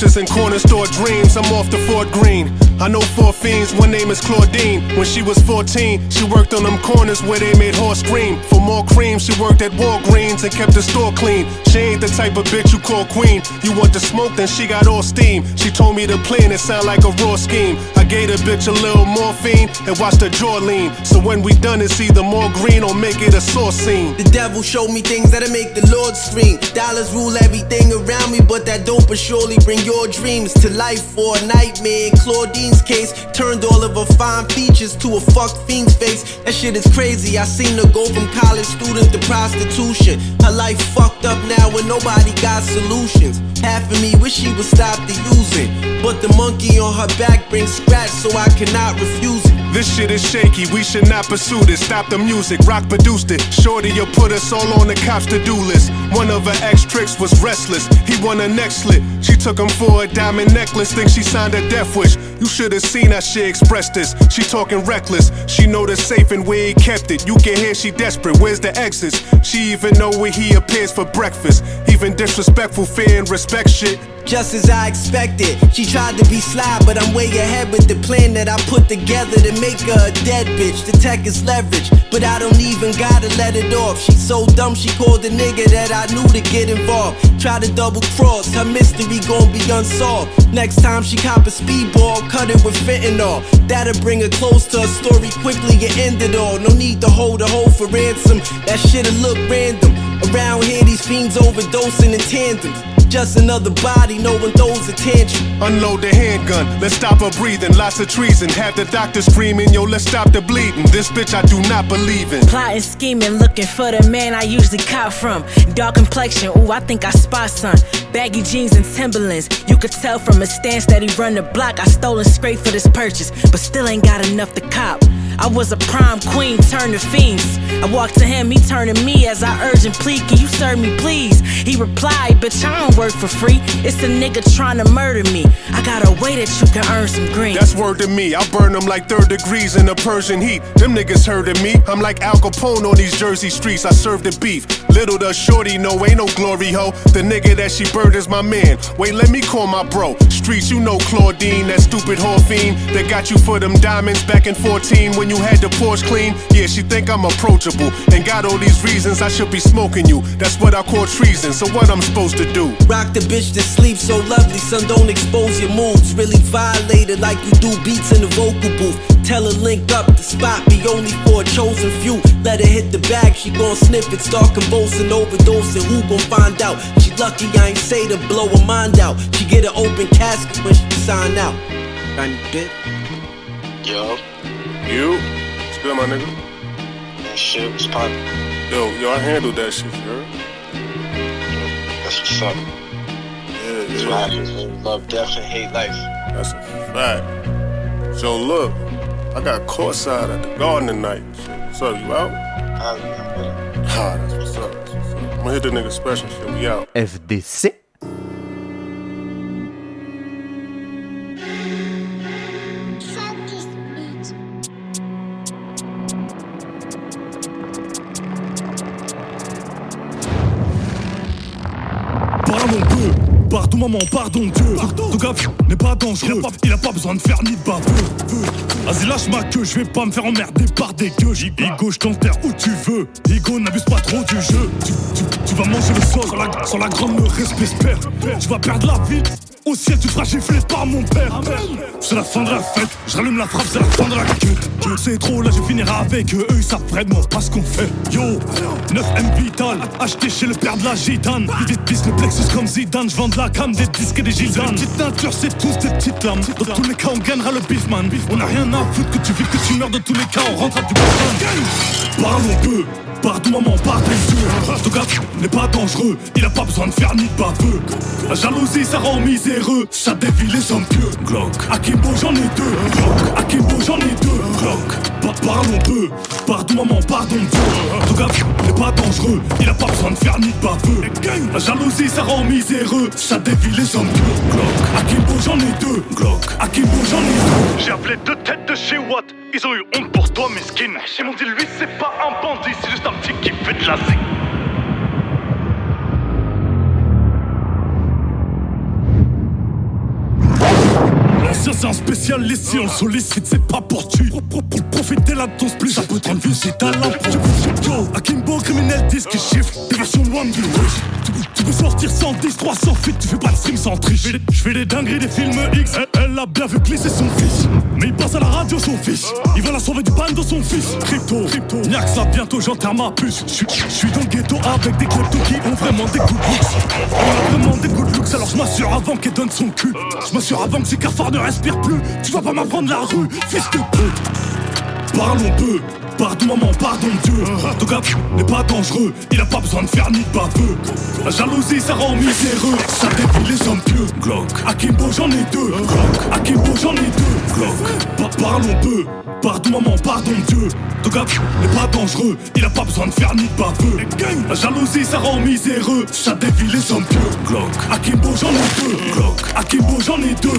Scriptures and corner store dreams. I'm off to Fort Greene. I know four fiends, one name is Claudine. When she was 14, she worked on them corners where they made horse cream. For more cream, she worked at Walgreens and kept the store clean. She ain't the type of bitch you call queen. You want the smoke, then she got all steam. She told me the plan, it sound like a raw scheme. I gave the bitch a little morphine and watched her jaw lean. So when we done, it's either more green or make it a sauce scene. The devil showed me things that'll make the Lord scream. Dollars rule everything around me, but that dope will surely bring your dreams to life for a nightmare. Claudine case. Turned all of her fine features to a fuck fiend's face. That shit is crazy. I seen her go from college student to prostitution. Her life fucked up now and nobody got solutions. Half of me wish she would stop the using. But the monkey on her back brings scratch, so I cannot refuse it. This shit is shaky, we should not pursue this. Stop the music, rock produced it. Shorty, you put us all on the cops to do list. One of her ex tricks was restless. He won a neck slit. She took him for a diamond necklace, think she signed a death wish. You should have seen how she expressed this. She talking reckless. She know the safe and where he kept it. You can hear she desperate. Where's the exits? She even know where he appears for breakfast. Even disrespectful, fear and respect shit. Just as I expected, she tried to be sly, but I'm way ahead with the plan that I put together to make her a dead bitch. The tech is leverage, but I don't even gotta let it off. She's so dumb, she called the nigga that I knew to get involved. Try to double cross, her mystery gon' be unsolved. Next time she cop a speedball, cut it with fentanyl. That'll bring her close to her story quickly and end it all. No need to hold a hoe for ransom, that shit'll look random. Around here, these fiends overdosing in tandem. Just another body, no one throws attention. Unload the handgun, let's stop her breathing. Lots of treason, have the doctor screaming, yo, let's stop the bleeding. This bitch I do not believe in. Plotting, scheming, looking for the man I usually cop from. Dark complexion, ooh, I think I spot some. Baggy jeans and Timberlands. You could tell from his stance that he run the block. I stole and straight for this purchase, but still ain't got enough to cop. I was a prime queen, turned to fiends. I walked to him, he turned to me as I urged and plead, Can you serve me, please? He replied, Bitch, I don't work for free. It's a nigga trying to murder me. I got a way that you can earn some green. That's word to me. I burn them like third degrees in the Persian heat. Them niggas of me. I'm like Al Capone on these Jersey streets. I serve the beef. Little does shorty know, ain't no glory ho. The nigga that she burned is my man. Wait, let me call my bro. Streets, you know Claudine, that stupid whore fiend that got you for them diamonds back in 14 when you had the porch clean. Yeah, she think I'm approachable and got all these reasons I should be smoking you. That's what I call treason. So what I'm supposed to do? Rock the bitch to sleep so lovely, son. Don't expose your moves. Really violated like you do beats in the vocal booth. Tell her link up, the spot be only for a chosen few. Let her hit the bag, she gon' sniff it, start convulsing, overdosing. Who gon' find out? She lucky I ain't say to blow her mind out. She get an open casket when she sign out. Got any dip? Yo, You? What's good, my nigga? that shit was poppin'. Yo, yo, I handled that shit, you heard? That's what's up. Yeah, That's what happens when you love death and hate life. That's a fact. So look, I got courtside at the garden tonight. What's up, you out? I'm with. Ah, that's what's up. That's what's up. I'm gonna hit the nigga special shit. We out. FDC. Maman, pardon Dieu. Ton gars n'est pas dangereux, il a pas, il a pas besoin de faire ni de baveux. Vas-y lâche ma queue, je vais pas me faire emmerder par des gueux. Igo, je t'enterre où tu veux. Igo, n'abuse pas trop du jeu. Tu, tu- tu vas manger le sol sans la, sans la grande me respect. Tu vas perdre la vie. Au ciel, tu seras giflé par mon père. C'est la fin de la fête, je rallume la frappe, c'est la fin de la queue. Je sais trop, là je finirai avec eux. Eux ils savent vraiment pas ce qu'on fait. Yo, 9M Vital, acheté chez le père de la gitane. Vite pisse le plexus comme Zidane, je vends de la cam, des disques et des gisanes. Petite nature, c'est tous des petites lames. Dans tous les cas, on gagnera le beef man. On a rien à foutre que tu vives, que tu meurs. De tous les cas, on rentrera du bon Parlons peu, pardon maman, pardon Dieu. Ton gars n'est pas dangereux, il a pas besoin de faire ni de baveux. La jalousie, ça rend miséreux, ça dévie les hommes pieux. Glock, Akimbo, j'en ai deux. Glock, Akimbo, j'en ai deux. Glock, Pa- parlons peu, pardon maman, pardon Dieu. Ton gars n'est pas dangereux, il a pas besoin de faire ni de baveux. La jalousie, ça rend miséreux, ça dévie les hommes pieux. Glock, Akimbo, j'en ai deux. Glock, Akimbo, j'en ai deux. J'ai appelé deux têtes de chez Watt. Ils ont eu honte pour toi, mesquine. Ils m'ont dit, lui, c'est pas un bandit, c'est juste un petit qui fait de la zig. C'est un spécialiste, si on le sollicite, c'est pas pour tu Pour, profiter de ton split, ça peut te rendre si t'as Akimbo, criminel, disque chiffre, des versions loin de. Tu, peux- sortir 110, 300 feet, tu fais pas de stream sans triche. Je fais des- dingueries, des films X, elle, a bien vu glisser son fils. Mais il passe à la radio son fils, il va la sauver du ban de son fils. Crypto, crypto, y'a que ça bientôt j'enterre ma puce. Je suis- dans le ghetto avec des kleptos qui ont vraiment des good looks. On a vraiment des good looks alors je m'assure avant qu'elle donne son cul. Je m'assure avant que ces cafards ne respirent plus. Tu vas pas m'apprendre la rue, fils de pute. Parlons peu, Pardon maman, pardon Dieu. Ton gars n'est pas dangereux Il a pas besoin de faire ni de baveux. La jalousie ça rend miséreux. Ça défie les hommes pieux. Glock. Akimbo j'en ai deux. Glock. Akimbo j'en ai deux. Glock. Pa- Parlons peu Pardon maman, pardon Dieu. Ton gars n'est pas dangereux Il a pas besoin de faire ni de baveux. La jalousie ça rend miséreux. Ça défie les hommes pieux. Glock. Akimbo j'en ai deux. Glock. Akimbo j'en ai deux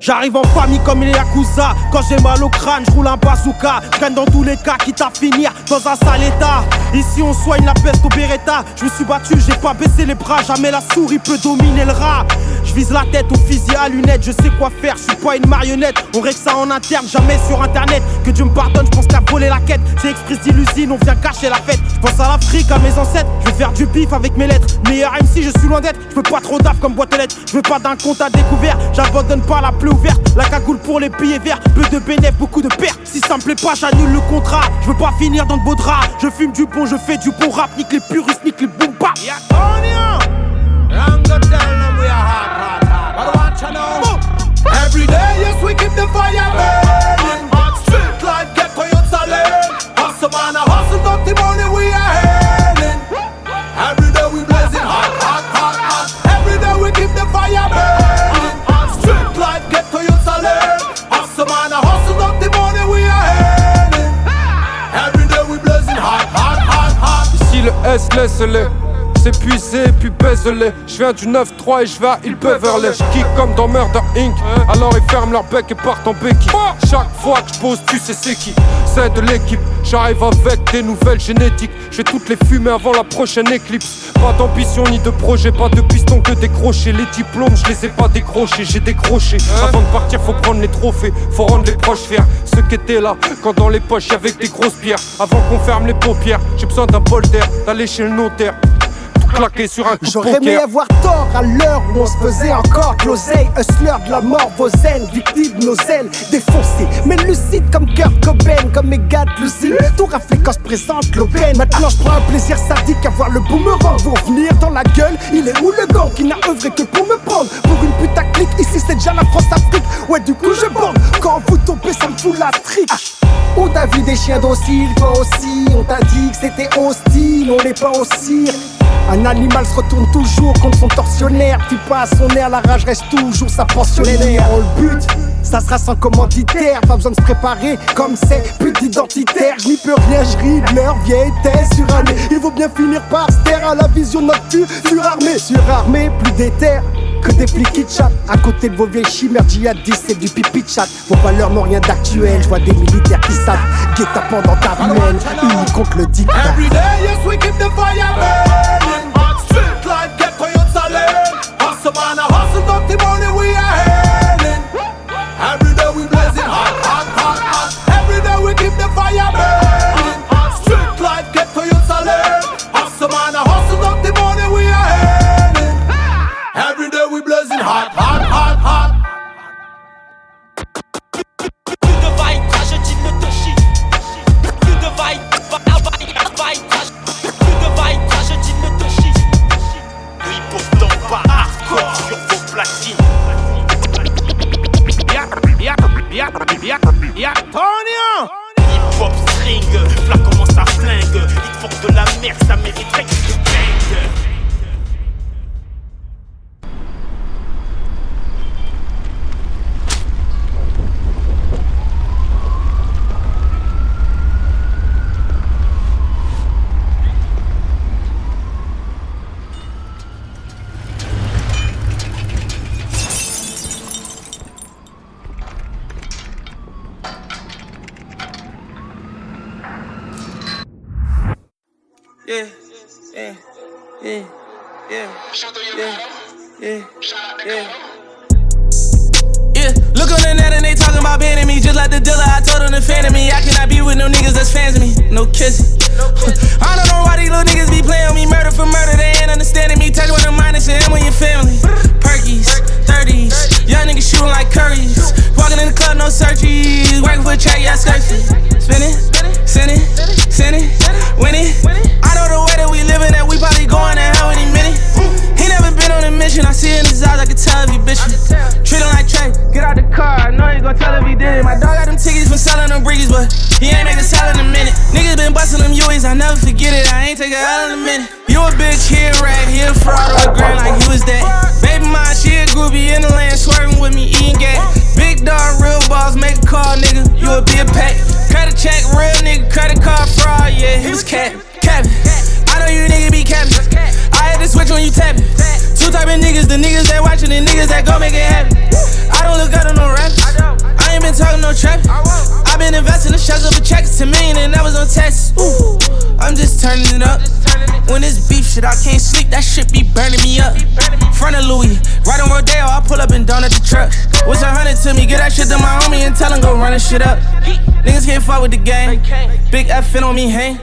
J'arrive en famille comme les Yakuza. Quand j'ai mal au crâne, je roule un bazooka. Je dans tous les cas, quitte à finir dans un sale état. Ici on soigne la peste au Beretta. Je me suis battu, j'ai pas baissé les bras. Jamais la souris peut dominer le rat Je vise la tête au fusil à lunettes Je sais quoi faire, je suis pas une marionnette. On règle ça en interne, jamais sur internet. Que Dieu me pardonne, je pense qu'à voler la quête. C'est express d'illusine, on vient cacher la fête. Je pense à l'Afrique, à mes ancêtres. Je vais faire du bif avec mes lettres. Meilleur MC, je suis loin d'être. Je veux pas trop d'af comme boîte aux lettres. Je veux pas d'un compte à découvert. J'abandonne pas la pluie ouverte. La cagoule pour les billets verts. Peu de bénéfices, beaucoup de pertes. Si ça me plaît pas, j'annule le contrat. Je veux pas finir dans le beau drap. Je fume du bon, je fais du bon rap. Nique les puristes, nique les boom Every day, yes, we keep the fire burning. Street life, get for your talent. Hustle, man, a hustle, dirty money, we are hailing. Every day, we blazing hot, hot, hot, hot. Every day, we keep the fire burning. Street life, get for your talent. Hustle, man, a hustle, dirty money, we are hailing. Every day, we blazing hot, hot, hot, hot. Ici le S laisse-les puisé puis baise-les Je viens du 9-3 et je vais à Il Beverly Je kick comme dans Murder Inc. Alors ils ferment leur bec et partent en béquille. Chaque fois que je pose tu sais c'est qui. C'est de l'équipe. J'arrive avec des nouvelles génétiques. Je vais toutes les fumer avant la prochaine éclipse. Pas d'ambition ni de projet Pas de piston que décrocher. Les diplômes je les ai pas décrochés J'ai décroché. Avant de partir faut prendre les trophées. Faut rendre les proches fiers. Ceux qui étaient là quand dans les poches y'avait des grosses pierres. Avant qu'on ferme les paupières J'ai besoin d'un bol d'air D'aller chez le notaire claqué sur un coup de J'aurais aimé avoir tort à l'heure où on se faisait encore de l'oseille. Hustler de la mort, vos ailes, victimes de nos ailes Défoncés, mais lucide comme Kurt Cobain Comme mes gars de l'usine, tout raflé quand se présente l'aubaine. Maintenant je prends un plaisir sadique à voir le boomerang Vous revenir dans la gueule, il est où le gang qui n'a œuvré que pour me prendre? Pour une putaclic, ici c'est déjà la France-Afrique. Ouais du coup je bande, quand vous tombez ça me fout la trique. On t'a vu des chiens dociles, toi aussi On t'a dit que c'était hostile, on n'est pas au cirque un animal se retourne toujours contre son tortionnaire. Puis pas à son air, la rage reste toujours sa pensionnaire. On le but, ça sera sans commanditaire Pas besoin de se préparer comme c'est plus d'identitaire. Je n'y peux rien, je leur vieille tête surannée Il vaut bien finir par se taire à la vision de notre surarmée Surarmée, plus d'éther que des flics qui chattent. À côté de vos vieilles chimères djihadistes c'est du pipi de chat. Vos valeurs n'ont rien d'actuel, je vois des militaires qui savent. Guet-apens dans ta ruelle, unis contre le dictat. Every day, yes, we keep the fire burning. Street life, get. Hustle, man, hustle, money, I never forget it. I ain't take a L in a minute. You a bitch, he right here, fraud on the ground like he was that. Baby mine, she a groupie in the land, swerving with me, eating gas. Big dog, real boss, make a call, nigga. You a be a pack. Credit check, real nigga, credit card fraud, yeah, he was cap. Capping. I know you niggas be capping. I had to switch when you tapping. Two type of niggas, the niggas that watchin' the niggas that go make it happen. I don't look up to no rap. Ain't been talking no trap. I been investing the shells of a check to million and that was on text. Ooh, I'm just turning it up. When it's beef shit, I can't sleep. That shit be burning me up. Front of Louis, right on Rodeo, I pull up and down at the truck. What's a hundred to me? Get that shit to my homie and tell him go run shit up. Niggas can't fuck with the game. Big F on me, hang.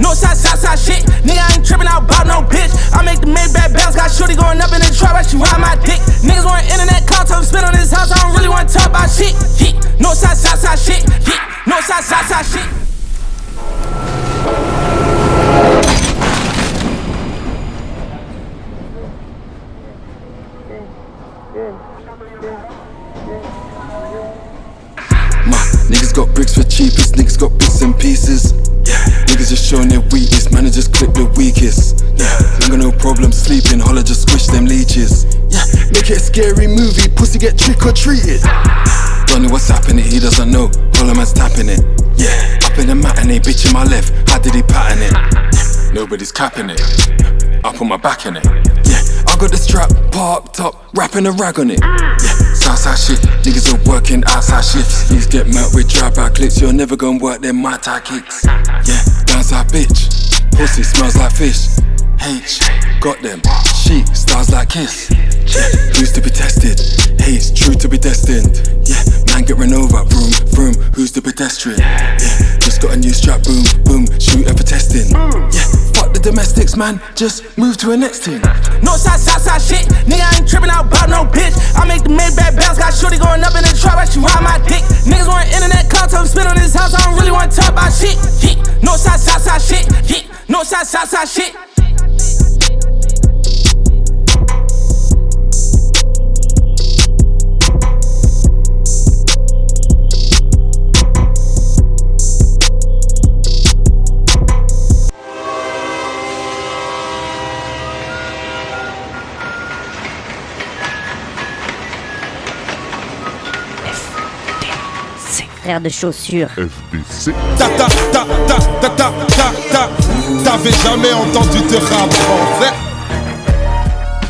No side, side, side shit. Nigga, I ain't tripping out about no bitch. I make the mid bad bounce. Got shorty going up in the trap, but she ride my dick. Niggas want internet content, spit on this house. I don't really want to talk about shit. No side, side, side shit. No side, side, side shit. Got bricks for cheapest, niggas got bits and pieces. Yeah, niggas just showing their weakness, man, I just clip the weakest. Yeah, ain't got no problem sleeping, holla just squish them leeches. Yeah, make it a scary movie, pussy get trick or treated. Don't know what's happening, he doesn't know, holla man's tapping it. Yeah, up in the matinee, bitch in my left, how did he pattern it? Nobody's capping it, I put my back in it. Yeah, I got the strap parked up, wrapping a rag on it. Ah. Yeah, Southside shit, niggas are working outside shifts. Niggas get mad with drive-by clips, you're never gonna work them my tie kicks. Yeah, downside bitch, pussy smells like fish. H, got them, chic, stars like kiss. Yeah, who's to be tested? Hate's true to be destined. Yeah, man get run over, vroom, vroom, who's the pedestrian? Yeah, just got a new strap, boom, boom, shooting for testing. Yeah, fuck the domestics, man, just move to a next thing. No side, side, side shit. Nigga, I ain't tripping out about no bitch. I make the mid bad bounce. Got shorty going up in the trap, but she ride my dick. Niggas want internet content, spit on this house. I don't really want to talk about shit. No side, side, side shit. yeah. No side, side, side shit. Frère de chaussures. FBC. Ta ta ta ta ta ta ta ta. T'avais jamais entendu de rap français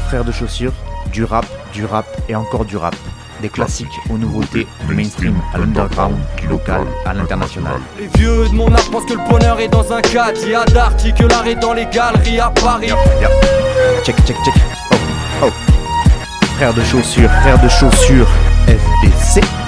Frères de chaussures, du rap, du rap et encore du rap. Des classiques aux nouveautés, du mainstream à l'underground, du local à l'international. Les vieux de mon âge pensent que le bonheur est dans un cadre. Il y a que l'art est dans les galeries à Paris. Check, check, check. Oh, oh. Frères de chaussures, frères de chaussures, FDC.